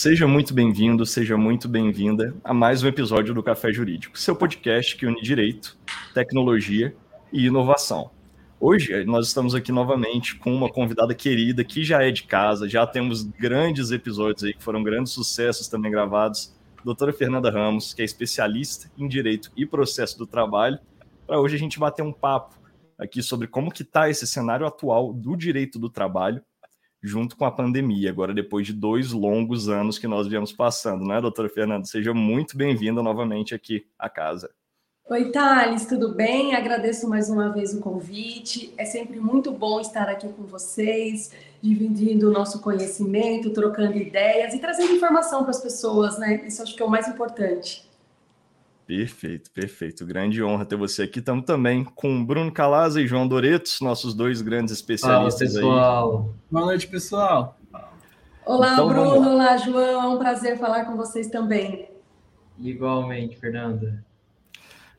Seja muito bem-vindo, seja muito bem-vinda a mais um episódio do Café Jurídico, seu podcast que une direito, tecnologia e inovação. Hoje nós estamos aqui novamente com uma convidada querida que já é de casa, já temos grandes episódios aí que foram grandes sucessos também gravados. Doutora Fernanda Ramos, que é especialista em direito e processo do trabalho, para hoje a gente bater um papo aqui sobre como que está esse cenário atual do direito do trabalho junto com a pandemia, agora depois de dois longos anos que nós viemos passando, né, doutora Fernanda? Seja muito bem-vinda novamente aqui à casa. Oi, Thales, tudo bem? Agradeço mais uma vez o convite. É sempre muito bom estar aqui com vocês, dividindo o nosso conhecimento, trocando ideias e trazendo informação para as pessoas, né? Isso acho que é o mais importante. Perfeito, perfeito. Grande honra ter você aqui. Estamos também com Bruno Calaza e João Doretos, nossos dois grandes especialistas Fala, pessoal. aí. Boa noite, pessoal. Olá, então, Bruno. Olá, João. É um prazer falar com vocês também. Igualmente, Fernanda.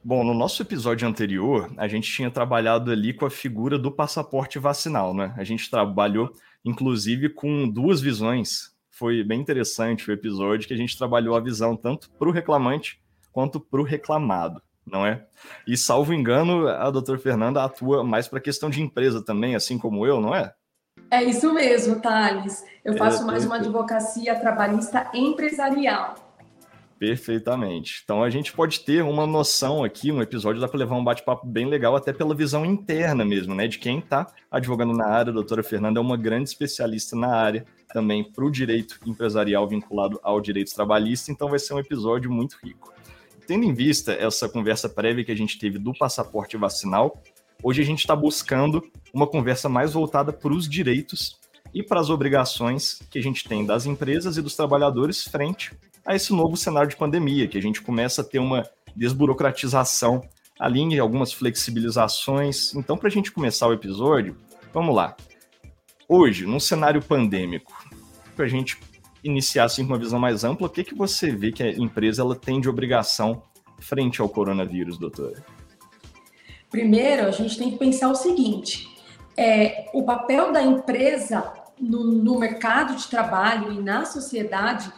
Bom, no nosso episódio anterior, a gente tinha trabalhado ali com a figura do passaporte vacinal, né? A gente trabalhou, inclusive, com duas visões. Foi bem interessante o episódio que a gente trabalhou a visão tanto para o reclamante quanto para o reclamado, não é? E, salvo engano, a doutora Fernanda atua mais para a questão de empresa também, assim como eu, não é? É isso mesmo, Thales. Eu faço é, mais uma advocacia trabalhista empresarial. Perfeitamente. Então a gente pode ter uma noção aqui, um episódio dá para levar um bate-papo bem legal, até pela visão interna mesmo, né? De quem está advogando na área. A doutora Fernanda é uma grande especialista na área, também para o direito empresarial vinculado ao direito trabalhista, então vai ser um episódio muito rico. Tendo em vista essa conversa prévia que a gente teve do passaporte vacinal, hoje a gente está buscando uma conversa mais voltada para os direitos e para as obrigações que a gente tem das empresas e dos trabalhadores frente a esse novo cenário de pandemia, que a gente começa a ter uma desburocratização ali em algumas flexibilizações. Então, para a gente começar o episódio, vamos lá. Hoje, num cenário pandêmico, para a gente iniciar assim, com uma visão mais ampla, o que, que você vê que a empresa ela tem de obrigação frente ao coronavírus, doutora? Primeiro, a gente tem que pensar o seguinte: é, o papel da empresa no, no mercado de trabalho e na sociedade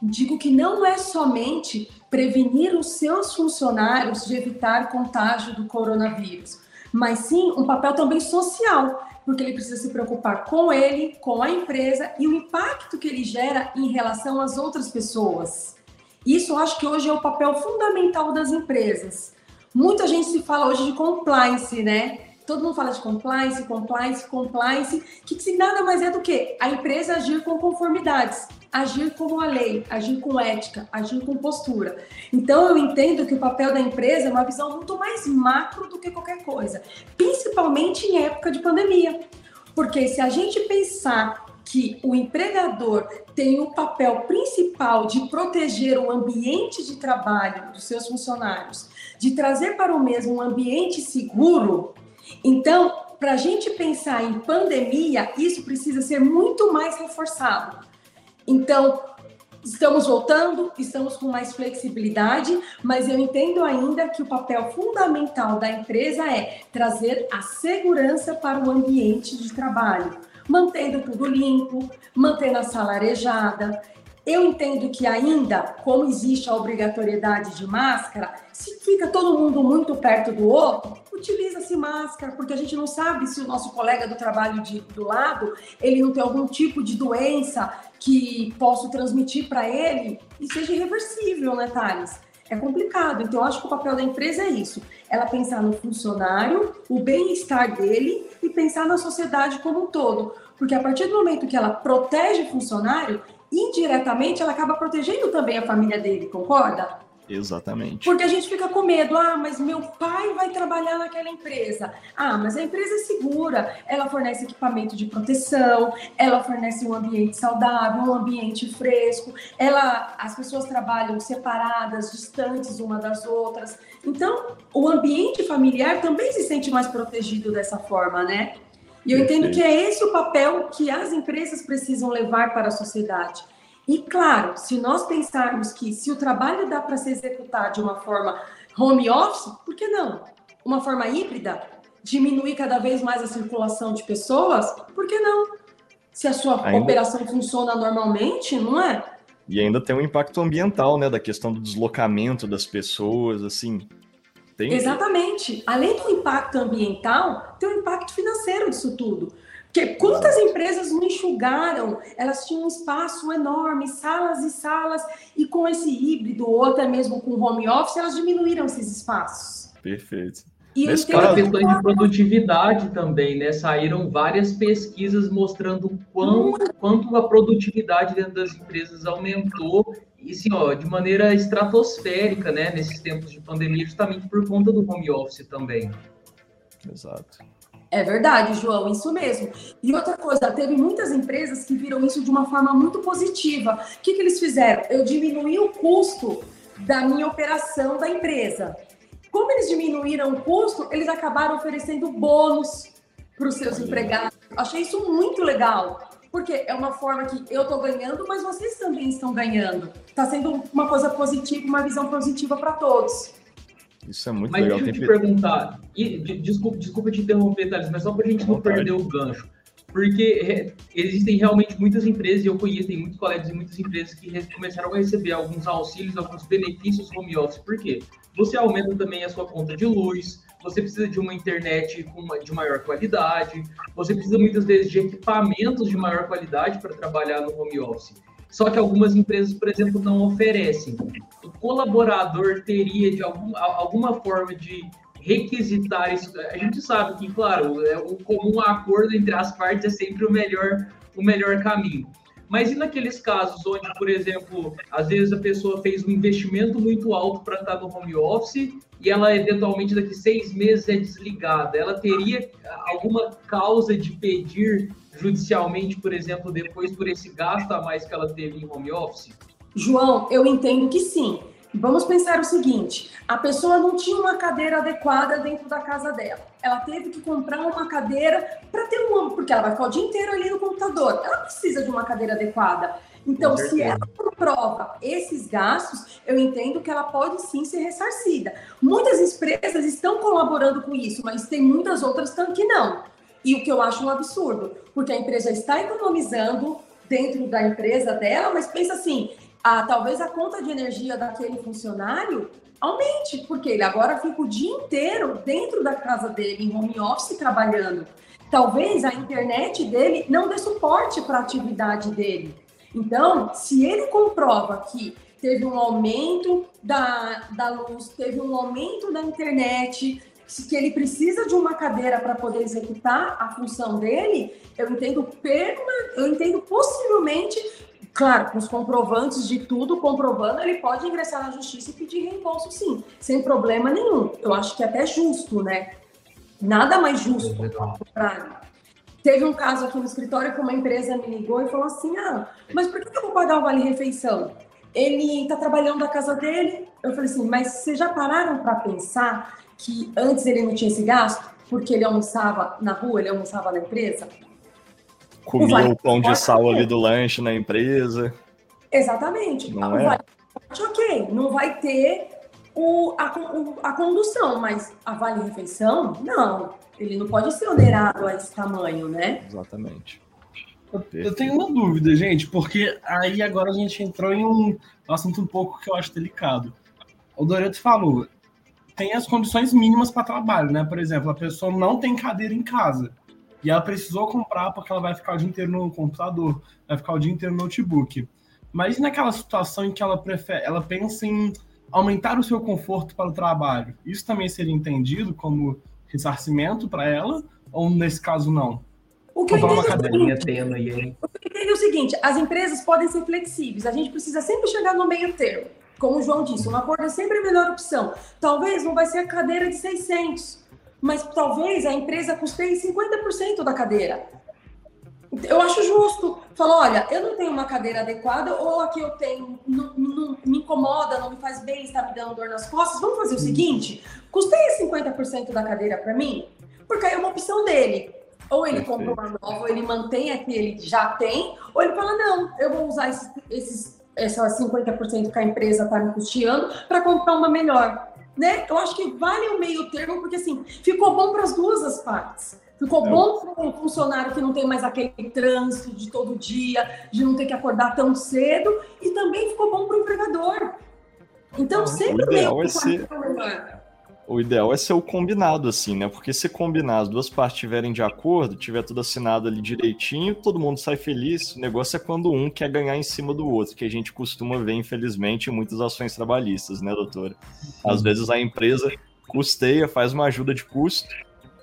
digo que não é somente prevenir os seus funcionários de evitar contágio do coronavírus, mas sim um papel também social, porque ele precisa se preocupar com ele, com a empresa e o impacto que ele gera em relação às outras pessoas. Isso eu acho que hoje é o papel fundamental das empresas. Muita gente se fala hoje de compliance, né? Todo mundo fala de compliance, compliance, compliance, que, que nada mais é do que a empresa agir com conformidades agir como a lei, agir com ética, agir com postura. Então eu entendo que o papel da empresa é uma visão muito mais macro do que qualquer coisa, principalmente em época de pandemia. Porque se a gente pensar que o empregador tem o papel principal de proteger o ambiente de trabalho dos seus funcionários, de trazer para o mesmo um ambiente seguro, então, para a gente pensar em pandemia, isso precisa ser muito mais reforçado. Então, estamos voltando, estamos com mais flexibilidade, mas eu entendo ainda que o papel fundamental da empresa é trazer a segurança para o ambiente de trabalho, mantendo tudo limpo, mantendo a sala arejada. Eu entendo que ainda, como existe a obrigatoriedade de máscara, se fica todo mundo muito perto do outro, utiliza-se máscara, porque a gente não sabe se o nosso colega do trabalho de, do lado, ele não tem algum tipo de doença que posso transmitir para ele e seja irreversível, né, Thales? É complicado. Então, eu acho que o papel da empresa é isso: ela pensar no funcionário, o bem-estar dele e pensar na sociedade como um todo. Porque a partir do momento que ela protege o funcionário, indiretamente ela acaba protegendo também a família dele, concorda? Exatamente. Porque a gente fica com medo. Ah, mas meu pai vai trabalhar naquela empresa. Ah, mas a empresa é segura. Ela fornece equipamento de proteção, ela fornece um ambiente saudável, um ambiente fresco. Ela, as pessoas trabalham separadas, distantes uma das outras. Então, o ambiente familiar também se sente mais protegido dessa forma, né? E eu entendo que é esse o papel que as empresas precisam levar para a sociedade e claro, se nós pensarmos que se o trabalho dá para se executar de uma forma home office, por que não? Uma forma híbrida, diminuir cada vez mais a circulação de pessoas, por que não? Se a sua Ainda... operação funciona normalmente, não é? E ainda tem um impacto ambiental, né? Da questão do deslocamento das pessoas, assim. Tem... Exatamente. Além do impacto ambiental, tem o impacto financeiro disso tudo. Porque quantas empresas não enxugaram? Elas tinham um espaço enorme, salas e salas, e com esse híbrido, ou até mesmo com home office, elas diminuíram esses espaços. Perfeito. E Nesse caso, questões de produtividade também, né? Saíram várias pesquisas mostrando quão, quanto a produtividade dentro das empresas aumentou, e sim, ó, de maneira estratosférica, né? Nesses tempos de pandemia, justamente por conta do home office também. Exato. É verdade, João, isso mesmo. E outra coisa, teve muitas empresas que viram isso de uma forma muito positiva. O que, que eles fizeram? Eu diminuí o custo da minha operação da empresa. Como eles diminuíram o custo, eles acabaram oferecendo bônus para os seus empregados. Achei isso muito legal, porque é uma forma que eu estou ganhando, mas vocês também estão ganhando. Está sendo uma coisa positiva, uma visão positiva para todos. Isso é muito mas legal. Deixa eu te perguntar, e, desculpa, desculpa te interromper, Thales, mas só para a gente não perder o gancho. Porque é, existem realmente muitas empresas, e eu conheço, tem muitos colegas e muitas empresas que começaram a receber alguns auxílios, alguns benefícios home office. Por quê? Você aumenta também a sua conta de luz, você precisa de uma internet uma, de maior qualidade, você precisa muitas vezes de equipamentos de maior qualidade para trabalhar no home office. Só que algumas empresas, por exemplo, não oferecem. O colaborador teria de algum, alguma forma de requisitar isso. A gente sabe que, claro, é o comum acordo entre as partes é sempre o melhor, o melhor caminho. Mas e naqueles casos onde, por exemplo, às vezes a pessoa fez um investimento muito alto para estar no home office e ela eventualmente daqui seis meses é desligada, ela teria alguma causa de pedir judicialmente, por exemplo, depois por esse gasto a mais que ela teve em home office? João, eu entendo que sim. Vamos pensar o seguinte: a pessoa não tinha uma cadeira adequada dentro da casa dela. Ela teve que comprar uma cadeira para ter uma, porque ela vai ficar o dia inteiro ali no computador. Ela precisa de uma cadeira adequada. Então, se ela comprova esses gastos, eu entendo que ela pode sim ser ressarcida. Muitas empresas estão colaborando com isso, mas tem muitas outras que não. E o que eu acho um absurdo, porque a empresa está economizando dentro da empresa dela, mas pensa assim, a, talvez a conta de energia daquele funcionário aumente, porque ele agora fica o dia inteiro dentro da casa dele, em home office, trabalhando. Talvez a internet dele não dê suporte para a atividade dele. Então, se ele comprova que teve um aumento da, da luz, teve um aumento da internet, que ele precisa de uma cadeira para poder executar a função dele, eu entendo perma, eu entendo possivelmente Claro, com os comprovantes de tudo comprovando, ele pode ingressar na justiça e pedir reembolso, sim, sem problema nenhum. Eu acho que é até justo, né? Nada mais justo. Teve um caso aqui no escritório que uma empresa me ligou e falou assim: Ah, mas por que eu vou pagar o vale-refeição? Ele está trabalhando da casa dele. Eu falei assim: Mas vocês já pararam para pensar que antes ele não tinha esse gasto? Porque ele almoçava na rua, ele almoçava na empresa? comia o, o pão de sal ali do lanche na empresa. Exatamente. Não é? Vale ok, não vai ter o, a, o, a condução, mas a vale-refeição, não. Ele não pode ser onerado a esse tamanho, né? Exatamente. Eu tenho uma dúvida, gente, porque aí agora a gente entrou em um assunto um pouco que eu acho delicado. O Doreto falou, tem as condições mínimas para trabalho, né? Por exemplo, a pessoa não tem cadeira em casa. E ela precisou comprar porque ela vai ficar o dia inteiro no computador, vai ficar o dia inteiro no notebook. Mas naquela situação em que ela prefere, ela pensa em aumentar o seu conforto para o trabalho, isso também seria entendido como ressarcimento para ela? Ou nesse caso não? O que Comprar uma cadeirinha tênue aí. O que eu é o seguinte: as empresas podem ser flexíveis, a gente precisa sempre chegar no meio termo. Como o João disse, um acordo é sempre a melhor opção. Talvez não vai ser a cadeira de 600, mas talvez a empresa custeie 50% da cadeira. Eu acho justo. Falou, olha, eu não tenho uma cadeira adequada, ou a que eu tenho não, não, me incomoda, não me faz bem, está me dando dor nas costas. Vamos fazer o seguinte: custeia 50% da cadeira para mim, porque aí é uma opção dele. Ou ele compra uma nova, ou ele mantém a que ele já tem, ou ele fala: não, eu vou usar esses, esses essas 50% que a empresa está me custeando para comprar uma melhor né? Eu acho que vale o meio termo, porque assim, ficou bom para as duas as partes. Ficou é. bom para um funcionário que não tem mais aquele trânsito de todo dia, de não ter que acordar tão cedo, e também ficou bom para o empregador. Então, sempre o ideal é ser o ideal é ser o combinado, assim, né? Porque se combinar, as duas partes estiverem de acordo, tiver tudo assinado ali direitinho, todo mundo sai feliz. O negócio é quando um quer ganhar em cima do outro, que a gente costuma ver, infelizmente, em muitas ações trabalhistas, né, doutora? Às vezes a empresa custeia, faz uma ajuda de custo,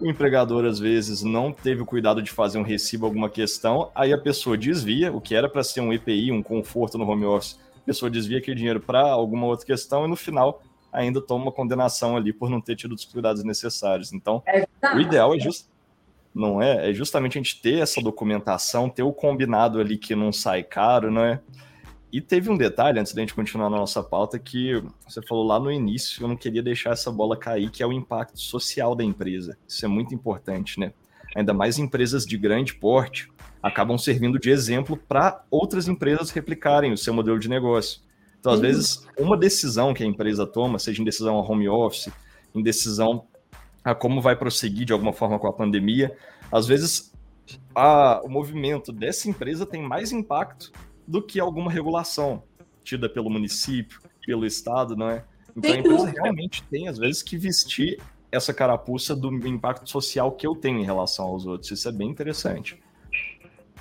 o empregador às vezes não teve o cuidado de fazer um recibo, alguma questão, aí a pessoa desvia, o que era para ser um EPI, um conforto no home office, a pessoa desvia aquele dinheiro para alguma outra questão e no final ainda toma uma condenação ali por não ter tido os cuidados necessários. Então, é o ideal é just, não é, é justamente a gente ter essa documentação, ter o combinado ali que não sai caro, não é? E teve um detalhe, antes da gente continuar na nossa pauta, que você falou lá no início, eu não queria deixar essa bola cair, que é o impacto social da empresa. Isso é muito importante, né? Ainda mais empresas de grande porte acabam servindo de exemplo para outras empresas replicarem o seu modelo de negócio. Então, às vezes, uma decisão que a empresa toma, seja em decisão a home office, em decisão a como vai prosseguir de alguma forma com a pandemia, às vezes a, o movimento dessa empresa tem mais impacto do que alguma regulação tida pelo município, pelo estado, não é? Então a empresa realmente tem, às vezes, que vestir essa carapuça do impacto social que eu tenho em relação aos outros. Isso é bem interessante.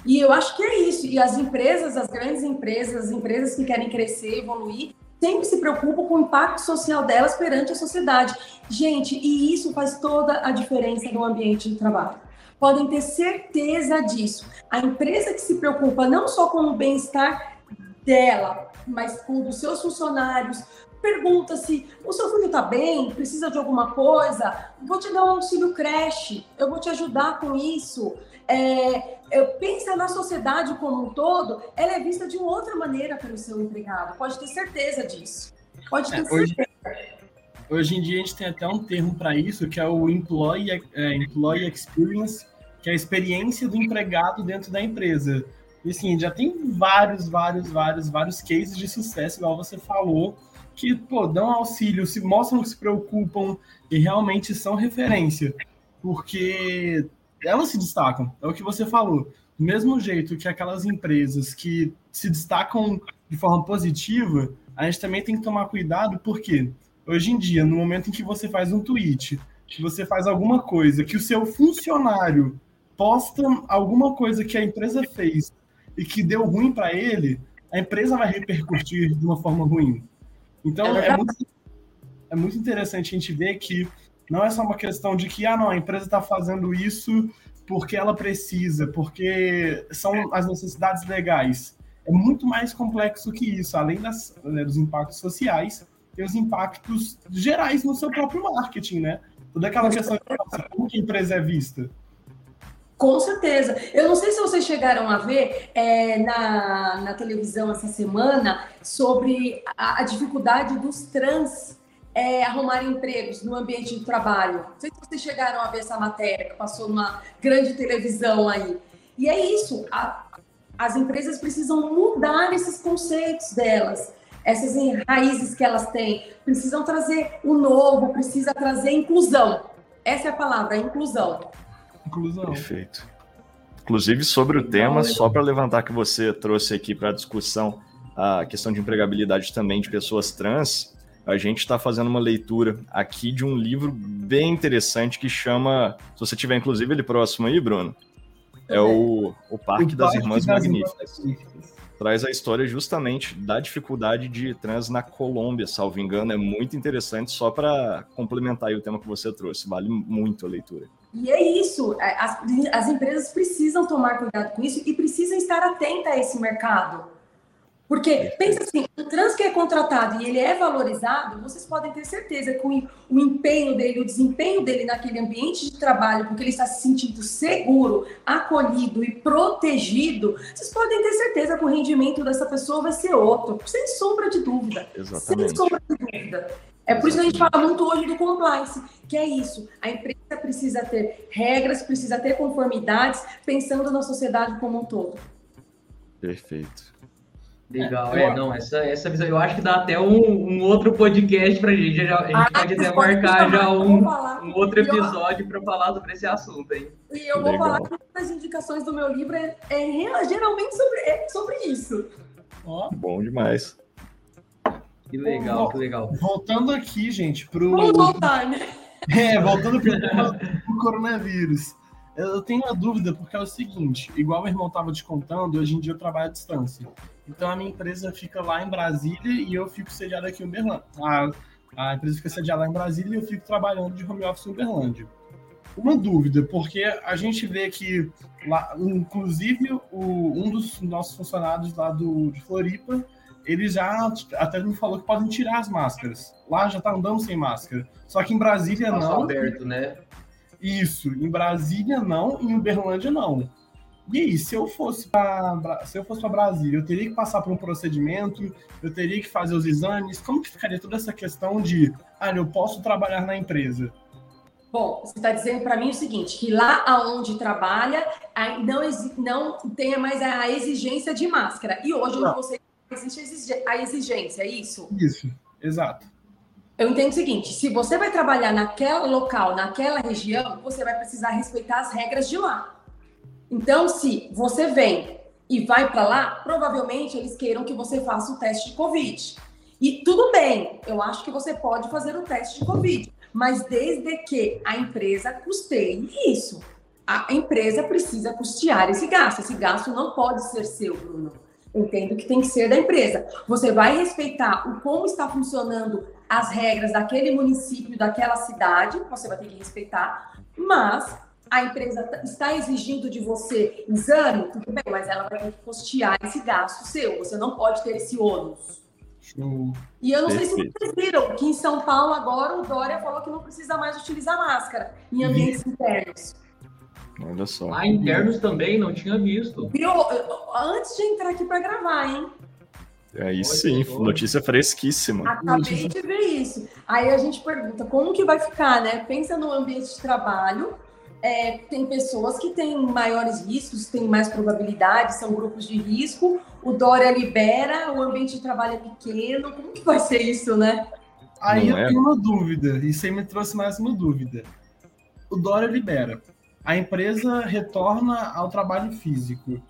E eu acho que é isso. E as empresas, as grandes empresas, as empresas que querem crescer, evoluir, sempre se preocupam com o impacto social delas perante a sociedade. Gente, e isso faz toda a diferença no ambiente de trabalho. Podem ter certeza disso. A empresa que se preocupa não só com o bem-estar dela, mas com o dos seus funcionários, pergunta se o seu filho está bem, precisa de alguma coisa, vou te dar um auxílio creche, eu vou te ajudar com isso é, é, pensa na sociedade como um todo, ela é vista de outra maneira pelo seu empregado. Pode ter certeza disso. Pode ter é, hoje, certeza. Hoje em dia a gente tem até um termo para isso, que é o employee, é, employee experience, que é a experiência do empregado dentro da empresa. E assim, já tem vários, vários, vários, vários cases de sucesso, igual você falou, que pô, dão auxílio, se mostram que se preocupam e realmente são referência. Porque elas se destacam. É o que você falou. Do mesmo jeito que aquelas empresas que se destacam de forma positiva, a gente também tem que tomar cuidado, porque hoje em dia, no momento em que você faz um tweet, que você faz alguma coisa, que o seu funcionário posta alguma coisa que a empresa fez e que deu ruim para ele, a empresa vai repercutir de uma forma ruim. Então, é, é muito, é muito interessante a gente ver que não é só uma questão de que, ah, não, a empresa está fazendo isso porque ela precisa, porque são as necessidades legais. É muito mais complexo que isso, além das, né, dos impactos sociais, tem os impactos gerais no seu próprio marketing, né? Toda aquela questão de como que a empresa é vista. Com certeza. Eu não sei se vocês chegaram a ver é, na, na televisão essa semana sobre a, a dificuldade dos trans é, arrumar empregos no ambiente de trabalho. Não sei se vocês chegaram a ver essa matéria que passou numa grande televisão aí. E é isso, a, as empresas precisam mudar esses conceitos delas, essas raízes que elas têm, precisam trazer o novo, precisa trazer inclusão. Essa é a palavra, inclusão. Inclusão. Perfeito. Inclusive, sobre o tema, só para levantar que você trouxe aqui para a discussão a questão de empregabilidade também de pessoas trans, a gente está fazendo uma leitura aqui de um livro bem interessante que chama. Se você tiver, inclusive, ele próximo aí, Bruno. É o, o Parque o das Parque Irmãs das Magníficas. Magníficas. Traz a história justamente da dificuldade de trans na Colômbia, salvo engano. É muito interessante, só para complementar o tema que você trouxe. Vale muito a leitura. E é isso. É, as, as empresas precisam tomar cuidado com isso e precisam estar atentas a esse mercado porque, pensa assim, o trans que é contratado e ele é valorizado, vocês podem ter certeza que o, o empenho dele, o desempenho dele naquele ambiente de trabalho, porque ele está se sentindo seguro, acolhido e protegido, vocês podem ter certeza que o rendimento dessa pessoa vai ser outro, sem sombra de dúvida. Exatamente. Sem sombra de dúvida. É por isso que a gente fala muito hoje do compliance, que é isso. A empresa precisa ter regras, precisa ter conformidades, pensando na sociedade como um todo. Perfeito. Legal, é, é, não, essa, essa visão, eu acho que dá até um, um outro podcast pra gente, já, a gente ah, pode até marcar já um, um outro episódio para falar sobre esse assunto aí. E eu vou Legal. falar que uma das indicações do meu livro é, é geralmente sobre, é sobre isso. Ó. Bom demais. Que legal, que legal. Voltando aqui, gente, pro... Vamos voltar, né? É, voltando pro, pro coronavírus. Eu tenho uma dúvida, porque é o seguinte, igual o irmão estava te contando, hoje em dia eu trabalho à distância. Então a minha empresa fica lá em Brasília e eu fico sediado aqui em Uberlândia. A, a empresa fica sediada lá em Brasília e eu fico trabalhando de home office em Uberlândia. Uma dúvida, porque a gente vê que, lá, inclusive, o, um dos nossos funcionários lá do, de Floripa, ele já até me falou que podem tirar as máscaras. Lá já tá andando sem máscara. Só que em Brasília Nossa, não. aberto, né? Isso, em Brasília não, em Uberlândia não. E aí, se eu fosse para se eu fosse para Brasília, eu teria que passar por um procedimento, eu teria que fazer os exames. Como que ficaria toda essa questão de, ah, eu posso trabalhar na empresa? Bom, você está dizendo para mim o seguinte, que lá aonde trabalha não, não tenha mais a exigência de máscara. E hoje não. você existe a exigência, é isso? Isso, exato. Eu entendo o seguinte: se você vai trabalhar naquela local, naquela região, você vai precisar respeitar as regras de lá. Então, se você vem e vai para lá, provavelmente eles queiram que você faça o teste de Covid. E tudo bem, eu acho que você pode fazer o teste de Covid, mas desde que a empresa custeie isso. A empresa precisa custear esse gasto. Esse gasto não pode ser seu, Bruno. Entendo que tem que ser da empresa. Você vai respeitar o como está funcionando as regras daquele município, daquela cidade, você vai ter que respeitar, mas a empresa está exigindo de você exame, tudo bem, mas ela vai ter que custear esse gasto seu, você não pode ter esse ônus. E eu não sei se vocês viram que em São Paulo agora o Dória falou que não precisa mais utilizar máscara em ambientes internos. Olha só. Ah, internos também, não tinha visto. Eu, antes de entrar aqui para gravar, hein? Aí sim, notícia fresquíssima. Acabei de ver isso. Aí a gente pergunta como que vai ficar, né? Pensa no ambiente de trabalho. É, tem pessoas que têm maiores riscos, têm mais probabilidade, são grupos de risco. O Dória libera, o ambiente de trabalho é pequeno. Como que vai ser isso, né? Aí Não eu é? tenho uma dúvida, isso aí me trouxe mais uma dúvida. O Dória libera. A empresa retorna ao trabalho físico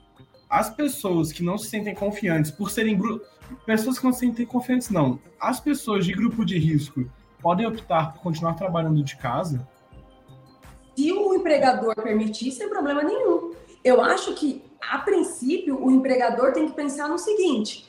as pessoas que não se sentem confiantes por serem pessoas que não se sentem confiantes não, as pessoas de grupo de risco podem optar por continuar trabalhando de casa? Se o empregador permitir, sem problema nenhum. Eu acho que, a princípio, o empregador tem que pensar no seguinte: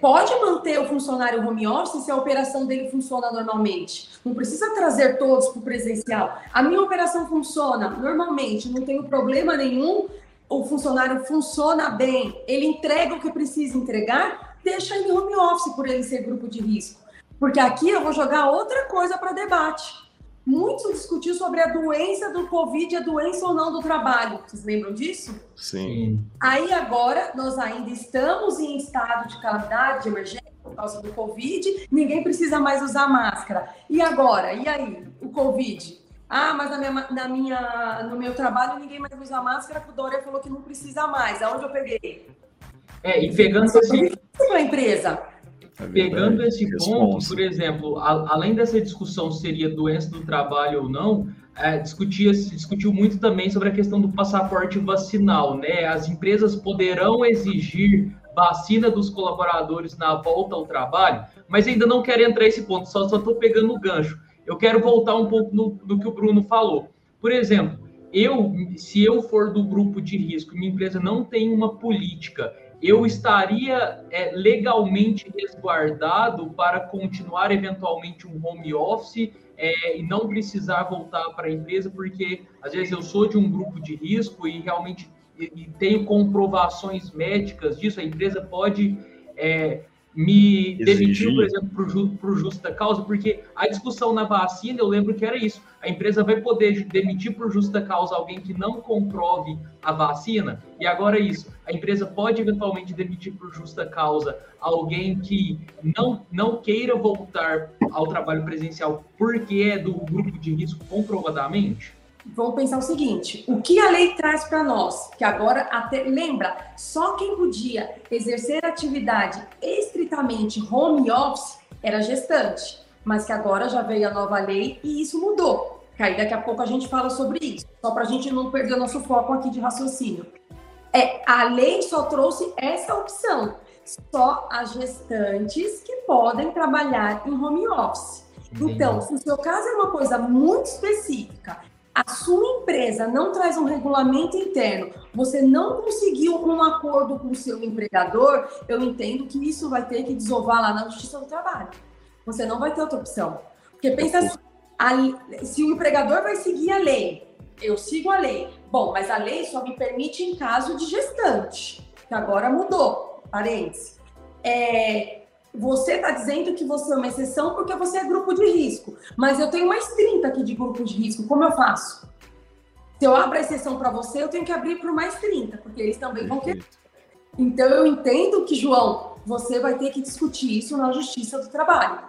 pode manter o funcionário home office se a operação dele funciona normalmente. Não precisa trazer todos para o presencial. A minha operação funciona normalmente, não tenho problema nenhum o funcionário funciona bem, ele entrega o que precisa entregar, deixa ele home office por ele ser grupo de risco. Porque aqui eu vou jogar outra coisa para debate. Muito discutiu sobre a doença do Covid, a doença ou não do trabalho. Vocês lembram disso? Sim. Aí agora nós ainda estamos em estado de calamidade, de emergência por causa do Covid, ninguém precisa mais usar máscara. E agora? E aí? O Covid? Ah, mas na minha, na minha, no meu trabalho ninguém mais usa máscara, porque o Dória falou que não precisa mais. Aonde eu peguei? É, e pegando esse... Para empresa. É pegando esse ponto, por exemplo, a, além dessa discussão seria doença do trabalho ou não, é, discutia, se discutiu muito também sobre a questão do passaporte vacinal, né? As empresas poderão exigir vacina dos colaboradores na volta ao trabalho, mas ainda não quero entrar nesse ponto, só estou pegando o gancho eu quero voltar um pouco no, no que o Bruno falou. Por exemplo, eu, se eu for do grupo de risco e minha empresa não tem uma política, eu estaria é, legalmente resguardado para continuar eventualmente um home office é, e não precisar voltar para a empresa, porque às vezes eu sou de um grupo de risco e realmente e, e tenho comprovações médicas disso, a empresa pode é, me demitiu, por exemplo, por, justa causa, porque a discussão na vacina, eu lembro que era isso. A empresa vai poder demitir por justa causa alguém que não comprove a vacina, e agora é isso. A empresa pode eventualmente demitir por justa causa alguém que não, não queira voltar ao trabalho presencial porque é do grupo de risco comprovadamente? vamos pensar o seguinte: o que a lei traz para nós? Que agora, até lembra, só quem podia exercer atividade estritamente home office era gestante, mas que agora já veio a nova lei e isso mudou. Que aí daqui a pouco a gente fala sobre isso, só para a gente não perder o nosso foco aqui de raciocínio. É, a lei só trouxe essa opção, só as gestantes que podem trabalhar em home office. Então, se o seu caso é uma coisa muito específica a sua empresa não traz um regulamento interno, você não conseguiu um acordo com o seu empregador, eu entendo que isso vai ter que desovar lá na Justiça do Trabalho. Você não vai ter outra opção. Porque pensa assim, a, se o empregador vai seguir a lei, eu sigo a lei. Bom, mas a lei só me permite em caso de gestante, que agora mudou, parênteses. É, você está dizendo que você é uma exceção porque você é grupo de risco. Mas eu tenho mais 30 aqui de grupo de risco. Como eu faço? Se eu abro a exceção para você, eu tenho que abrir para mais 30, porque eles também vão querer. Então eu entendo que, João, você vai ter que discutir isso na Justiça do Trabalho.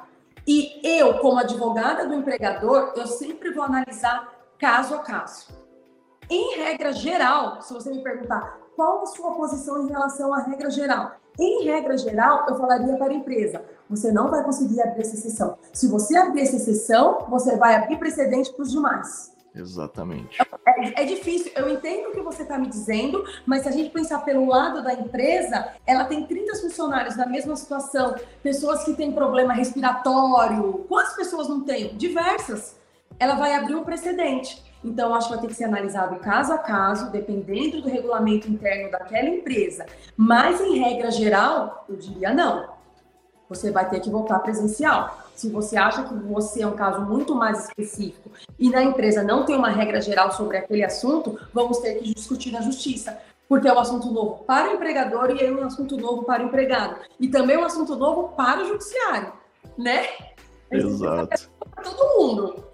E eu, como advogada do empregador, eu sempre vou analisar caso a caso. Em regra geral, se você me perguntar qual a sua posição em relação à regra geral, em regra geral, eu falaria para a empresa: você não vai conseguir abrir essa exceção. Se você abrir essa exceção, você vai abrir precedente para os demais. Exatamente. É, é, difícil, eu entendo o que você está me dizendo, mas se a gente pensar pelo lado da empresa, ela tem 30 funcionários na mesma situação, pessoas que têm problema respiratório. Quantas pessoas não têm? Diversas. Ela vai abrir um precedente. Então, acho que vai ter que ser analisado caso a caso, dependendo do regulamento interno daquela empresa. Mas, em regra geral, eu diria não. Você vai ter que voltar presencial. Se você acha que você é um caso muito mais específico e na empresa não tem uma regra geral sobre aquele assunto, vamos ter que discutir na justiça. Porque é um assunto novo para o empregador e é um assunto novo para o empregado. E também é um assunto novo para o judiciário, né? Exato. Para todo mundo.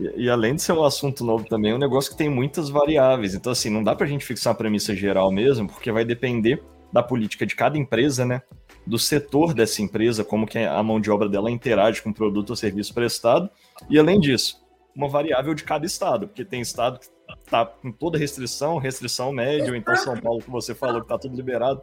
E, e, além de ser um assunto novo também, é um negócio que tem muitas variáveis. Então, assim, não dá para a gente fixar uma premissa geral mesmo, porque vai depender da política de cada empresa, né? Do setor dessa empresa, como que a mão de obra dela interage com o produto ou serviço prestado. E além disso, uma variável de cada estado, porque tem estado que está com toda restrição, restrição média, então São Paulo, que você falou que está tudo liberado.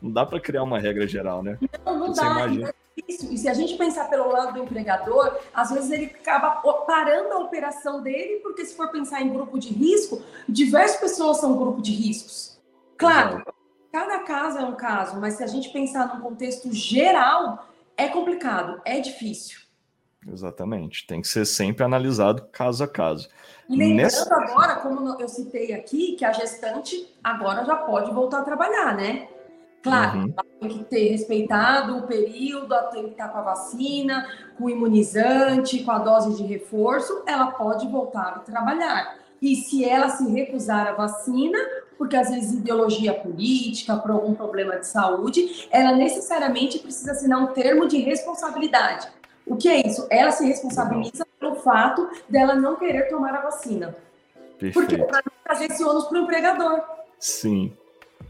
Não dá para criar uma regra geral, né? Não, não você dá. Imagina isso. E se a gente pensar pelo lado do empregador, às vezes ele acaba parando a operação dele, porque se for pensar em grupo de risco, diversas pessoas são grupo de riscos. Claro, cada caso é um caso, mas se a gente pensar num contexto geral, é complicado, é difícil. Exatamente, tem que ser sempre analisado caso a caso. E lembrando Nessa... agora, como eu citei aqui, que a gestante agora já pode voltar a trabalhar, né? Claro, uhum. tem que ter respeitado o período, tem que estar com a vacina, com o imunizante, com a dose de reforço, ela pode voltar a trabalhar. E se ela se recusar a vacina, porque às vezes ideologia política, por algum problema de saúde, ela necessariamente precisa assinar um termo de responsabilidade. O que é isso? Ela se responsabiliza pelo fato dela não querer tomar a vacina. Perfeito. Porque não trazer esse ônus para o empregador. Sim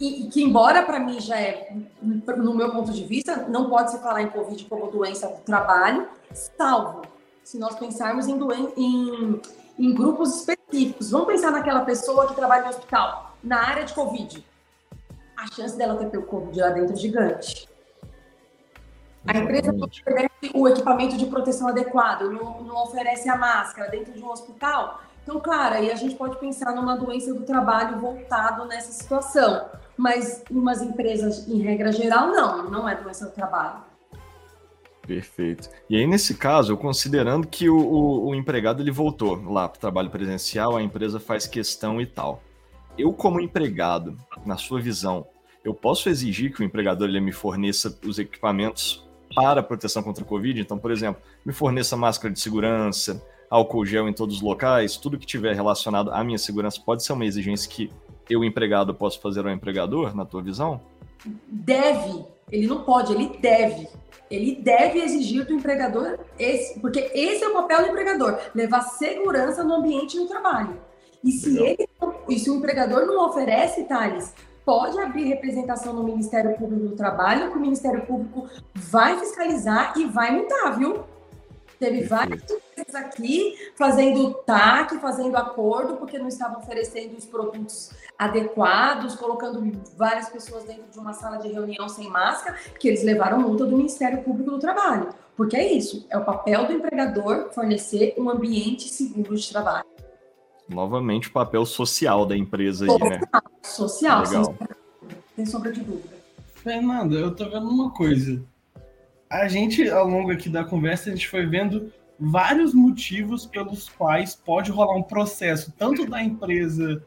e, que embora para mim já é, no meu ponto de vista, não pode se falar em Covid como doença do trabalho, salvo se nós pensarmos em, doen em, em grupos específicos. Vamos pensar naquela pessoa que trabalha no hospital, na área de Covid. A chance dela ter pelo Covid lá dentro é gigante. A empresa não oferece o equipamento de proteção adequado, não, não oferece a máscara dentro de um hospital. Então, claro, aí a gente pode pensar numa doença do trabalho voltado nessa situação mas umas empresas, em regra geral, não, não é doença do trabalho. Perfeito. E aí, nesse caso, considerando que o, o, o empregado ele voltou lá para o trabalho presencial, a empresa faz questão e tal. Eu, como empregado, na sua visão, eu posso exigir que o empregador ele me forneça os equipamentos para proteção contra a Covid? Então, por exemplo, me forneça máscara de segurança, álcool gel em todos os locais, tudo que tiver relacionado à minha segurança pode ser uma exigência que eu, empregado, posso fazer ao empregador, na tua visão? Deve. Ele não pode, ele deve. Ele deve exigir do empregador esse, porque esse é o papel do empregador, levar segurança no ambiente do trabalho. E se ele, e se o empregador não oferece, Thales, pode abrir representação no Ministério Público do Trabalho, que o Ministério Público vai fiscalizar e vai multar, viu? Teve várias empresas aqui fazendo TAC, fazendo acordo, porque não estavam oferecendo os produtos adequados, colocando várias pessoas dentro de uma sala de reunião sem máscara, que eles levaram multa do Ministério Público do Trabalho. Porque é isso, é o papel do empregador fornecer um ambiente seguro de trabalho. Novamente, o papel social da empresa aí, social, né? Social, sem, sem sombra de dúvida. Fernanda, eu tô vendo uma coisa. A gente, ao longo aqui da conversa, a gente foi vendo vários motivos pelos quais pode rolar um processo, tanto da empresa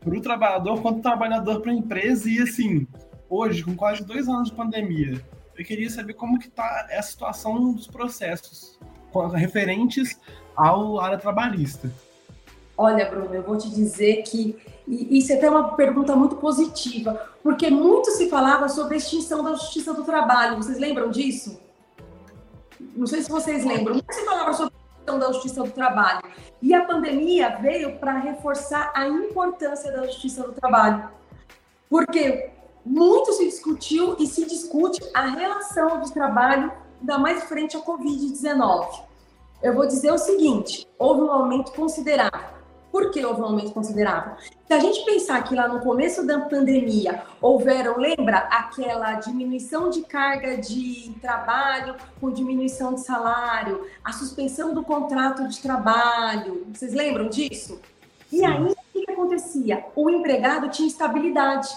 para o trabalhador, quanto do trabalhador para a empresa. E assim, hoje, com quase dois anos de pandemia, eu queria saber como que está a situação dos processos referentes ao área trabalhista. Olha, Bruno, eu vou te dizer que e isso é até uma pergunta muito positiva, porque muito se falava sobre a extinção da justiça do trabalho. Vocês lembram disso? Não sei se vocês lembram. Muito se falava sobre extinção da justiça do trabalho. E a pandemia veio para reforçar a importância da justiça do trabalho. Porque muito se discutiu e se discute a relação do trabalho, ainda mais frente à Covid-19. Eu vou dizer o seguinte: houve um aumento considerável por que houve um aumento considerável? Se a gente pensar que lá no começo da pandemia houveram, lembra, aquela diminuição de carga de trabalho com diminuição de salário, a suspensão do contrato de trabalho, vocês lembram disso? E aí, o que, que acontecia? O empregado tinha estabilidade.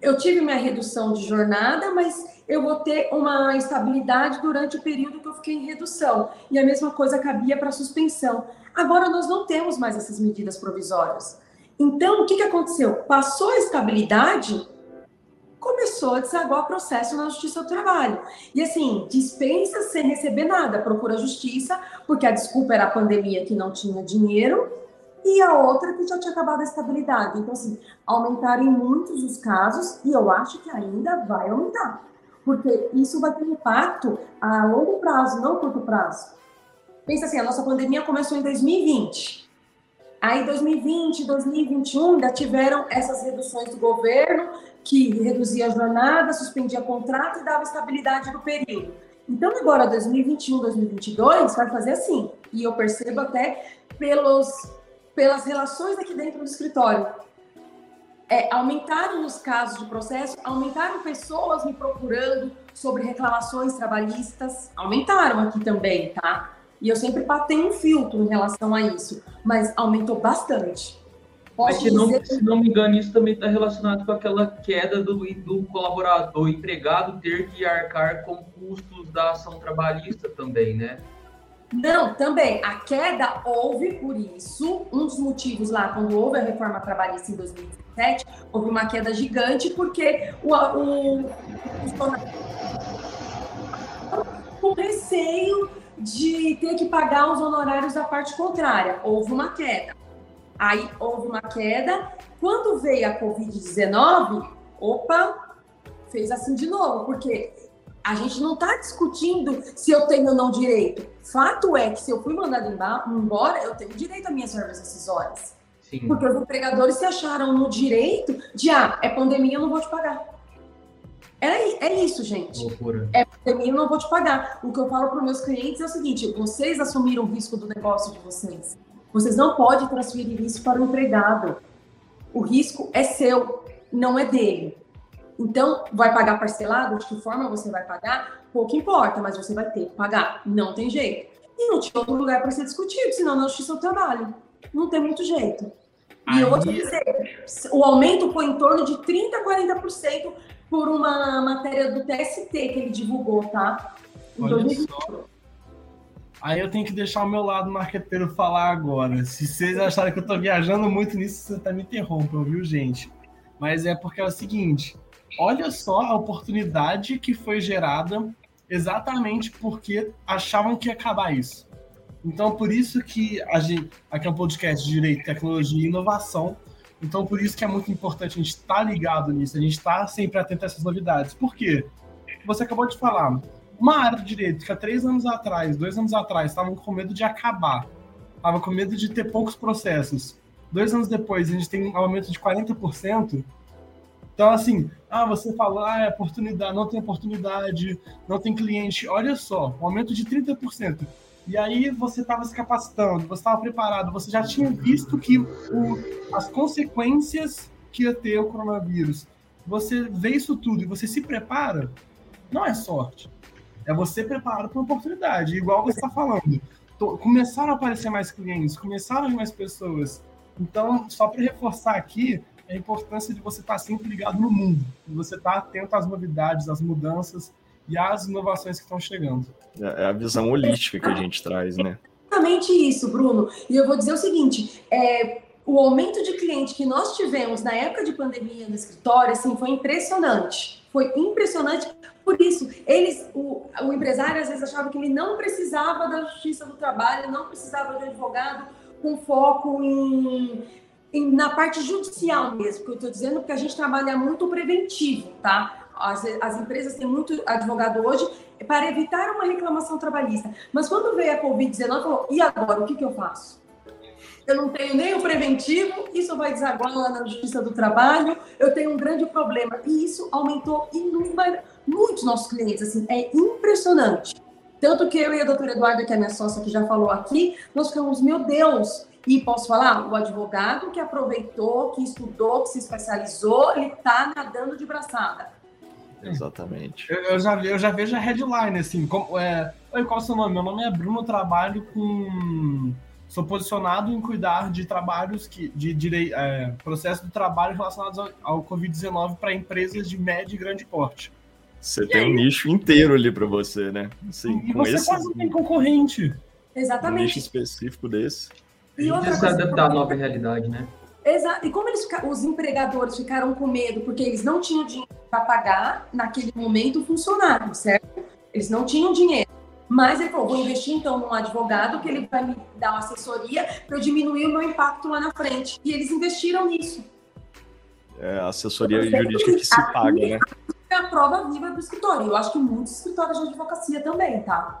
Eu tive minha redução de jornada, mas eu vou ter uma estabilidade durante o período que eu fiquei em redução. E a mesma coisa cabia para suspensão. Agora nós não temos mais essas medidas provisórias. Então, o que, que aconteceu? Passou a estabilidade, começou a desaguar o processo na Justiça do Trabalho. E assim, dispensa sem receber nada, procura justiça, porque a desculpa era a pandemia que não tinha dinheiro, e a outra que já tinha acabado a estabilidade. Então, assim, aumentaram em muitos os casos, e eu acho que ainda vai aumentar. Porque isso vai ter impacto a longo prazo, não a curto prazo. Pensa assim, a nossa pandemia começou em 2020. Aí 2020, 2021 ainda tiveram essas reduções do governo que reduzia a jornada, suspendia contrato e dava estabilidade no período. Então agora 2021, 2022 vai fazer assim. E eu percebo até pelos pelas relações aqui dentro do escritório. É, aumentaram os casos de processo, aumentaram pessoas me procurando sobre reclamações trabalhistas, aumentaram aqui também, tá? E eu sempre patei um filtro em relação a isso, mas aumentou bastante. Posso mas se não, se não me engano, isso também está relacionado com aquela queda do, do colaborador, empregado ter que arcar com custos da ação trabalhista também, né? Não, também. A queda houve por isso. Um dos motivos lá, quando houve a reforma trabalhista em 2017, houve uma queda gigante, porque o, o, o com receio de ter que pagar os honorários da parte contrária. Houve uma queda. Aí houve uma queda. Quando veio a Covid-19, opa, fez assim de novo, porque a gente não está discutindo se eu tenho ou não direito. Fato é que se eu fui mandado embora, eu tenho direito a minhas verbas acessórias. Sim. Porque os empregadores se acharam no direito de, ah, é pandemia, eu não vou te pagar. É, é isso, gente. Loucura. É pandemia, eu não vou te pagar. O que eu falo para os meus clientes é o seguinte: vocês assumiram o risco do negócio de vocês. Vocês não podem transferir isso para o empregado. O risco é seu, não é dele. Então, vai pagar parcelado? De que forma você vai pagar? Pouco importa, mas você vai ter que pagar. Não tem jeito. E não tinha outro lugar para ser discutido, senão na justiça do trabalho. Não tem muito jeito. E Aí... eu vou te dizer, o aumento foi em torno de 30% a 40% por uma matéria do TST que ele divulgou, tá? Em Olha 2020. Só. Aí eu tenho que deixar o meu lado marqueteiro falar agora. Se vocês acharem que eu tô viajando muito nisso, você tá me interrompendo, viu, gente? Mas é porque é o seguinte: olha só a oportunidade que foi gerada exatamente porque achavam que ia acabar isso. Então, por isso que a gente, aqui é um podcast de Direito, Tecnologia e Inovação, então, por isso que é muito importante a gente estar tá ligado nisso, a gente estar tá sempre atento a essas novidades. Por quê? Você acabou de falar, uma área de direito que há três anos atrás, dois anos atrás, estavam com medo de acabar, estavam com medo de ter poucos processos. Dois anos depois, a gente tem um aumento de 40%. Então, assim, ah, você fala, ah, é oportunidade, não tem oportunidade, não tem cliente. Olha só, um aumento de 30%. E aí você estava se capacitando, você estava preparado, você já tinha visto que o, as consequências que ia ter o coronavírus. Você vê isso tudo e você se prepara, não é sorte. É você preparado para uma oportunidade, igual você está falando. Começaram a aparecer mais clientes, começaram a mais pessoas. Então, só para reforçar aqui, a importância de você estar sempre ligado no mundo, de você estar atento às novidades, às mudanças e às inovações que estão chegando. É, é a visão holística que a gente traz, né? Exatamente isso, Bruno. E eu vou dizer o seguinte: é, o aumento de cliente que nós tivemos na época de pandemia no escritório, assim, foi impressionante. Foi impressionante. Por isso, eles, o, o empresário às vezes achava que ele não precisava da justiça do trabalho, não precisava de advogado com foco em na parte judicial mesmo, que eu estou dizendo, porque a gente trabalha muito preventivo, tá? As, as empresas têm muito advogado hoje para evitar uma reclamação trabalhista. Mas quando veio a Covid-19, falou, e agora, o que, que eu faço? eu não tenho nem o preventivo, isso vai desaguar na Justiça do Trabalho, eu tenho um grande problema. E isso aumentou inúmero, muitos nossos clientes, assim, é impressionante. Tanto que eu e a doutora Eduarda, que é minha sócia, que já falou aqui, nós ficamos, meu Deus, e posso falar, o advogado que aproveitou, que estudou, que se especializou, ele está nadando de braçada. Exatamente. Eu, eu, já, eu já vejo a headline, assim, como, é, Oi, qual é o seu nome? Meu nome é Bruno, trabalho com sou posicionado em cuidar de trabalhos que de, de é, processo do trabalho relacionados ao, ao Covid-19 para empresas de médio e grande porte. Você e tem aí? um nicho inteiro ali para você, né? Assim, e com você esse, quase não tem concorrente. Exatamente. Um nicho específico desse. E outra se adaptar à nova realidade, né? Exato. E como eles os empregadores ficaram com medo porque eles não tinham dinheiro para pagar naquele momento o funcionário, certo? Eles não tinham dinheiro. Mas ele falou, vou investir então num advogado que ele vai me dar uma assessoria para eu diminuir o meu impacto lá na frente. E eles investiram nisso. É a assessoria jurídica que se paga, né? É a prova viva do escritório. Eu acho que muitos escritórios de advocacia também, tá?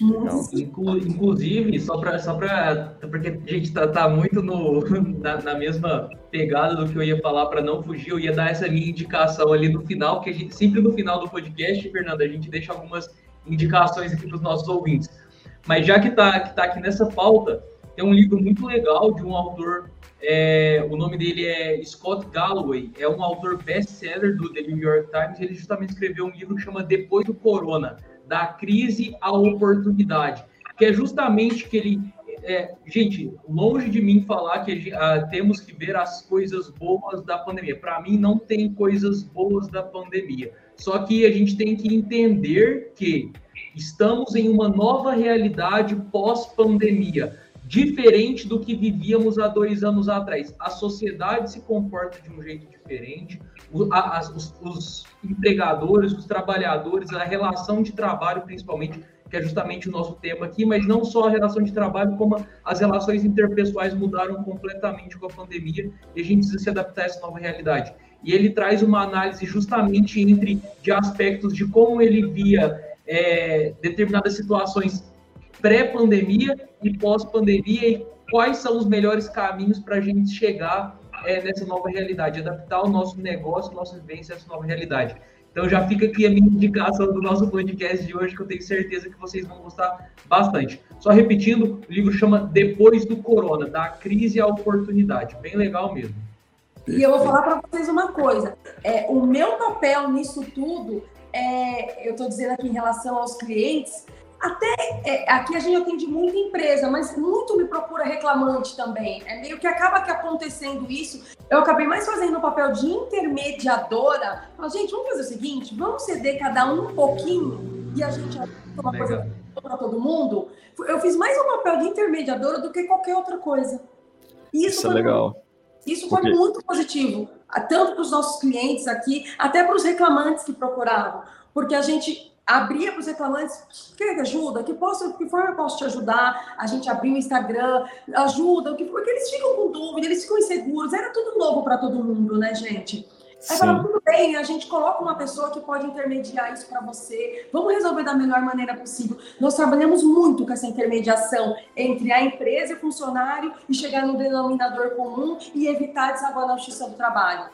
Inclu inclusive, só para. Só pra, porque a gente está tá muito no, na, na, mesma pegada do que eu ia falar para não fugir, eu ia dar essa minha indicação ali no final, que a gente sempre no final do podcast, Fernanda, a gente deixa algumas indicações aqui para os nossos ouvintes. Mas já que está que tá aqui nessa pauta, tem um livro muito legal de um autor, é, o nome dele é Scott Galloway, é um autor best-seller do The New York Times, ele justamente escreveu um livro que chama Depois do Corona, da crise à oportunidade, que é justamente que ele é, gente, longe de mim falar que uh, temos que ver as coisas boas da pandemia. Para mim, não tem coisas boas da pandemia. Só que a gente tem que entender que estamos em uma nova realidade pós-pandemia, diferente do que vivíamos há dois anos atrás. A sociedade se comporta de um jeito diferente, os, os empregadores, os trabalhadores, a relação de trabalho, principalmente, que é justamente o nosso tema aqui, mas não só a relação de trabalho, como as relações interpessoais mudaram completamente com a pandemia e a gente precisa se adaptar a essa nova realidade e ele traz uma análise justamente entre de aspectos de como ele via é, determinadas situações pré-pandemia e pós-pandemia e quais são os melhores caminhos para a gente chegar é, nessa nova realidade, adaptar o nosso negócio, nossa vivência a essa nova realidade. Então já fica aqui a minha indicação do nosso podcast de hoje, que eu tenho certeza que vocês vão gostar bastante. Só repetindo, o livro chama Depois do Corona, da crise à oportunidade. Bem legal mesmo. E eu vou falar para vocês uma coisa: é, o meu papel nisso tudo, é, eu estou dizendo aqui em relação aos clientes, até é, aqui a gente atende muita empresa, mas muito me procura reclamante também. É meio que acaba que acontecendo isso. Eu acabei mais fazendo o papel de intermediadora. Mas, gente, vamos fazer o seguinte: vamos ceder cada um um pouquinho e a gente uma Legal. coisa para todo mundo. Eu fiz mais um papel de intermediadora do que qualquer outra coisa. isso, isso é legal. Isso foi Porque... muito positivo, tanto para os nossos clientes aqui, até para os reclamantes que procuravam, porque a gente abria para os reclamantes, quer ajuda? Que, posso, que forma eu posso te ajudar? A gente abriu o Instagram, ajuda, porque eles ficam com dúvida, eles ficam inseguros, era tudo novo para todo mundo, né, gente? Aí fala, tudo bem, a gente coloca uma pessoa que pode intermediar isso para você. Vamos resolver da melhor maneira possível. Nós trabalhamos muito com essa intermediação entre a empresa e o funcionário e chegar no denominador comum e evitar desaguar na justiça do trabalho.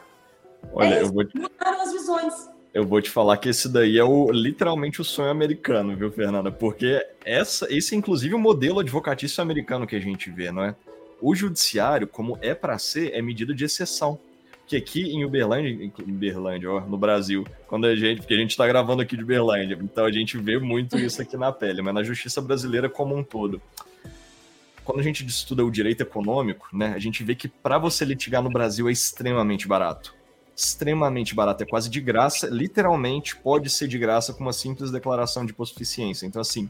Olha, é eu vou mudaram as visões. Eu vou te falar que esse daí é o, literalmente o sonho americano, viu, Fernanda? Porque essa, esse é inclusive o modelo advocatício americano que a gente vê, não é? O judiciário, como é para ser, é medida de exceção. Que aqui em Uberlândia, em Uberlândia, ó, no Brasil, quando a gente, porque a gente está gravando aqui de Uberlândia, então a gente vê muito isso aqui na pele, mas na justiça brasileira como um todo. Quando a gente estuda o direito econômico, né, a gente vê que para você litigar no Brasil é extremamente barato. Extremamente barato, é quase de graça, literalmente pode ser de graça com uma simples declaração de hipossuficiência. Então, assim,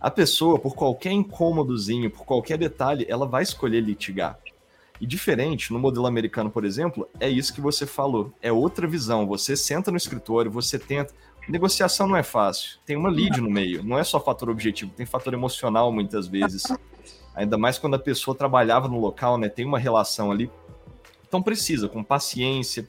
a pessoa, por qualquer incômodozinho, por qualquer detalhe, ela vai escolher litigar. E diferente, no modelo americano, por exemplo, é isso que você falou. É outra visão. Você senta no escritório, você tenta. Negociação não é fácil. Tem uma lead no meio. Não é só fator objetivo, tem fator emocional muitas vezes. Ainda mais quando a pessoa trabalhava no local, né? Tem uma relação ali. Então precisa, com paciência,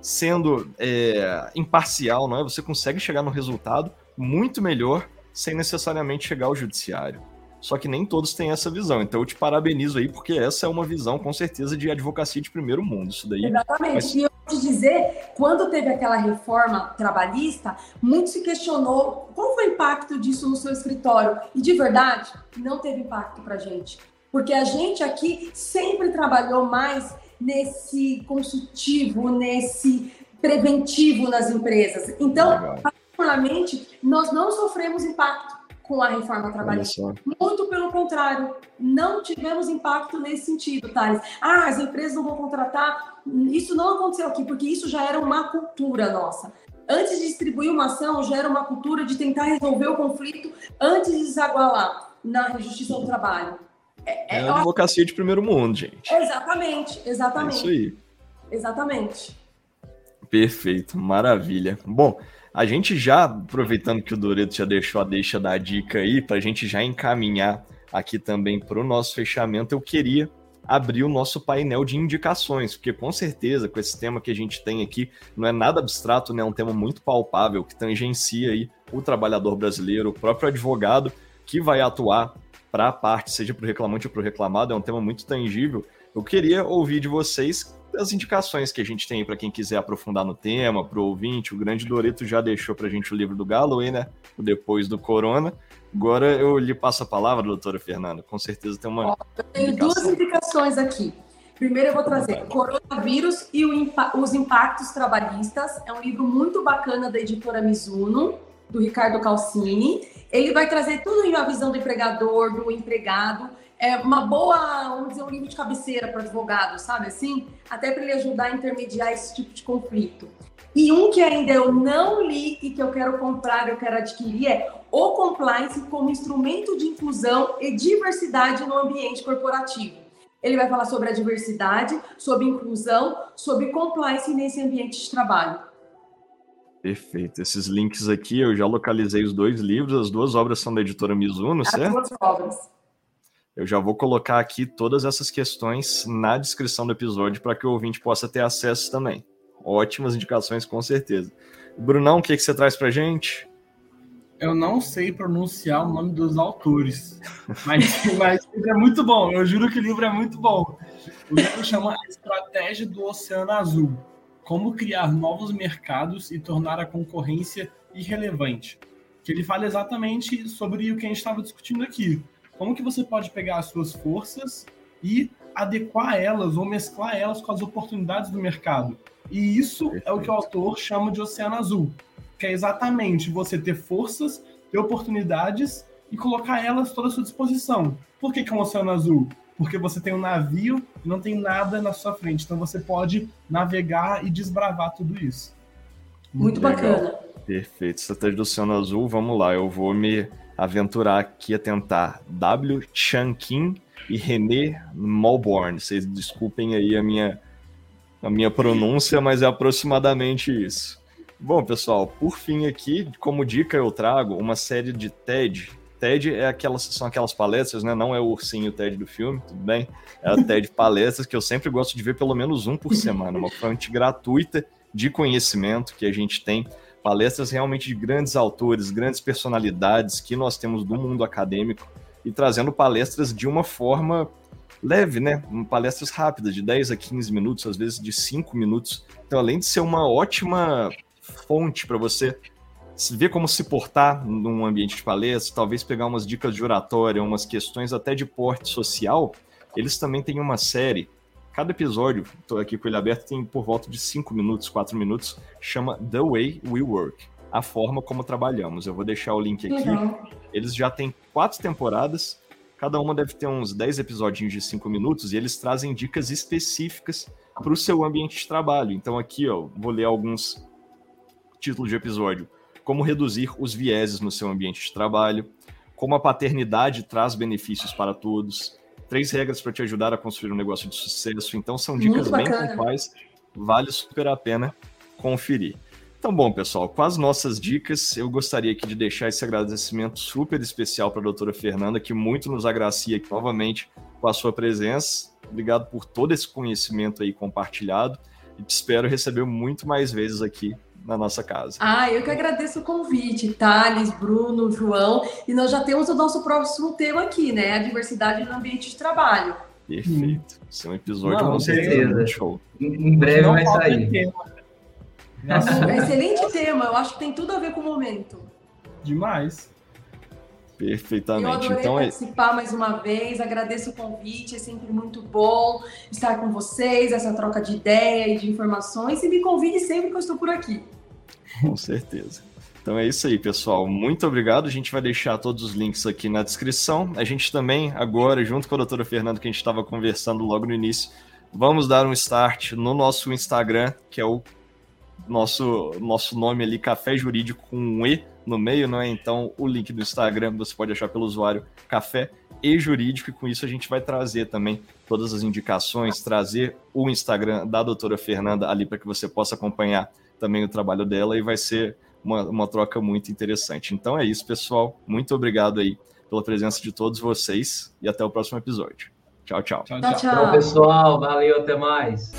sendo é, imparcial, não é? Você consegue chegar no resultado muito melhor sem necessariamente chegar ao judiciário. Só que nem todos têm essa visão. Então eu te parabenizo aí, porque essa é uma visão, com certeza, de advocacia de primeiro mundo. Isso daí. Exatamente. Mas... E eu vou te dizer, quando teve aquela reforma trabalhista, muito se questionou qual foi o impacto disso no seu escritório. E de verdade, não teve impacto para gente. Porque a gente aqui sempre trabalhou mais nesse consultivo, nesse preventivo nas empresas. Então, Legal. particularmente, nós não sofremos impacto com a reforma trabalhista. Muito pelo contrário, não tivemos impacto nesse sentido, Thales. Ah, as empresas não vão contratar. Isso não aconteceu aqui, porque isso já era uma cultura nossa. Antes de distribuir uma ação, já era uma cultura de tentar resolver o conflito antes de desaguar na justiça do trabalho. É, é, é a advocacia de primeiro mundo, gente. Exatamente, exatamente. É isso aí. Exatamente. Perfeito, maravilha. Bom, a gente já, aproveitando que o Doreto já deixou a deixa da dica aí, para a gente já encaminhar aqui também para o nosso fechamento, eu queria abrir o nosso painel de indicações, porque com certeza, com esse tema que a gente tem aqui, não é nada abstrato, né? É um tema muito palpável que tangencia aí o trabalhador brasileiro, o próprio advogado que vai atuar para a parte, seja para o reclamante ou para o reclamado, é um tema muito tangível. Eu queria ouvir de vocês as indicações que a gente tem para quem quiser aprofundar no tema, para o ouvinte. O grande Doreto já deixou para a gente o livro do Galloway, né? O Depois do Corona. Agora eu lhe passo a palavra, doutora Fernanda. Com certeza tem uma. Eu tenho indicação. duas indicações aqui. Primeiro eu vou trazer Coronavírus e os Impactos Trabalhistas. É um livro muito bacana da editora Mizuno, do Ricardo Calcini. Ele vai trazer tudo em uma visão do empregador, do empregado é uma boa, vamos dizer, um livro de cabeceira para advogado, sabe assim? Até para ele ajudar a intermediar esse tipo de conflito. E um que ainda eu não li e que eu quero comprar, eu quero adquirir é o compliance como instrumento de inclusão e diversidade no ambiente corporativo. Ele vai falar sobre a diversidade, sobre inclusão, sobre compliance nesse ambiente de trabalho. Perfeito. Esses links aqui, eu já localizei os dois livros, as duas obras são da editora Mizuno, as certo? As duas obras. Eu já vou colocar aqui todas essas questões na descrição do episódio para que o ouvinte possa ter acesso também. Ótimas indicações, com certeza. Brunão, o que, que você traz para gente? Eu não sei pronunciar o nome dos autores, mas, mas é muito bom. Eu juro que o livro é muito bom. O livro chama Estratégia do Oceano Azul: Como criar novos mercados e tornar a concorrência irrelevante. Que ele fala exatamente sobre o que a gente estava discutindo aqui como que você pode pegar as suas forças e adequar elas ou mesclar elas com as oportunidades do mercado. E isso é o que o autor chama de oceano azul, que é exatamente você ter forças, ter oportunidades e colocar elas toda à sua disposição. Por que, que é um oceano azul? Porque você tem um navio e não tem nada na sua frente. Então você pode navegar e desbravar tudo isso. Muito, Muito bacana. Perfeito. Estratégia do Oceano Azul, vamos lá. Eu vou me aventurar aqui a tentar W. Chankin e René Malborn. Vocês desculpem aí a minha, a minha pronúncia, mas é aproximadamente isso. Bom, pessoal, por fim aqui, como dica eu trago uma série de TED. TED é aquelas, são aquelas palestras, né? Não é o ursinho TED do filme, tudo bem? É a TED palestras que eu sempre gosto de ver pelo menos um por semana, uma fonte gratuita de conhecimento que a gente tem palestras realmente de grandes autores, grandes personalidades que nós temos do mundo acadêmico e trazendo palestras de uma forma leve, né? Palestras rápidas, de 10 a 15 minutos, às vezes de 5 minutos. Então, além de ser uma ótima fonte para você ver como se portar num ambiente de palestra, talvez pegar umas dicas de oratória, umas questões até de porte social, eles também têm uma série. Cada episódio, estou aqui com ele aberto, tem por volta de 5 minutos, 4 minutos, chama The Way We Work a forma como trabalhamos. Eu vou deixar o link aqui. Uhum. Eles já têm quatro temporadas, cada uma deve ter uns 10 episódios de 5 minutos, e eles trazem dicas específicas para o seu ambiente de trabalho. Então, aqui, ó, vou ler alguns títulos de episódio. Como reduzir os vieses no seu ambiente de trabalho, como a paternidade traz benefícios para todos, três regras para te ajudar a construir um negócio de sucesso. Então, são dicas bem pontuais, vale super a pena conferir. Então, bom, pessoal, com as nossas dicas, eu gostaria aqui de deixar esse agradecimento super especial para a doutora Fernanda, que muito nos agracia aqui novamente com a sua presença. Obrigado por todo esse conhecimento aí compartilhado e te espero receber muito mais vezes aqui na nossa casa. Ah, eu que agradeço o convite, Thales, Bruno, João, e nós já temos o nosso próximo tema aqui, né? A diversidade no ambiente de trabalho. Perfeito. Esse é um episódio Não, com certeza. Show. Em breve vai sair. Nossa, excelente tema, eu acho que tem tudo a ver com o momento. Demais. Perfeitamente. Eu adorei então, é participar é... mais uma vez, agradeço o convite, é sempre muito bom estar com vocês, essa troca de ideia e de informações, e me convide sempre que eu estou por aqui. Com certeza. Então é isso aí, pessoal. Muito obrigado. A gente vai deixar todos os links aqui na descrição. A gente também, agora, junto com a doutora Fernanda, que a gente estava conversando logo no início, vamos dar um start no nosso Instagram, que é o nosso, nosso nome ali, Café Jurídico com um E no meio, não é? Então, o link do Instagram você pode achar pelo usuário Café e Jurídico, e com isso a gente vai trazer também todas as indicações, trazer o Instagram da doutora Fernanda ali para que você possa acompanhar também o trabalho dela e vai ser uma, uma troca muito interessante. Então é isso, pessoal. Muito obrigado aí pela presença de todos vocês e até o próximo episódio. Tchau, tchau. Tchau, tchau. tchau. tchau pessoal. Valeu, até mais.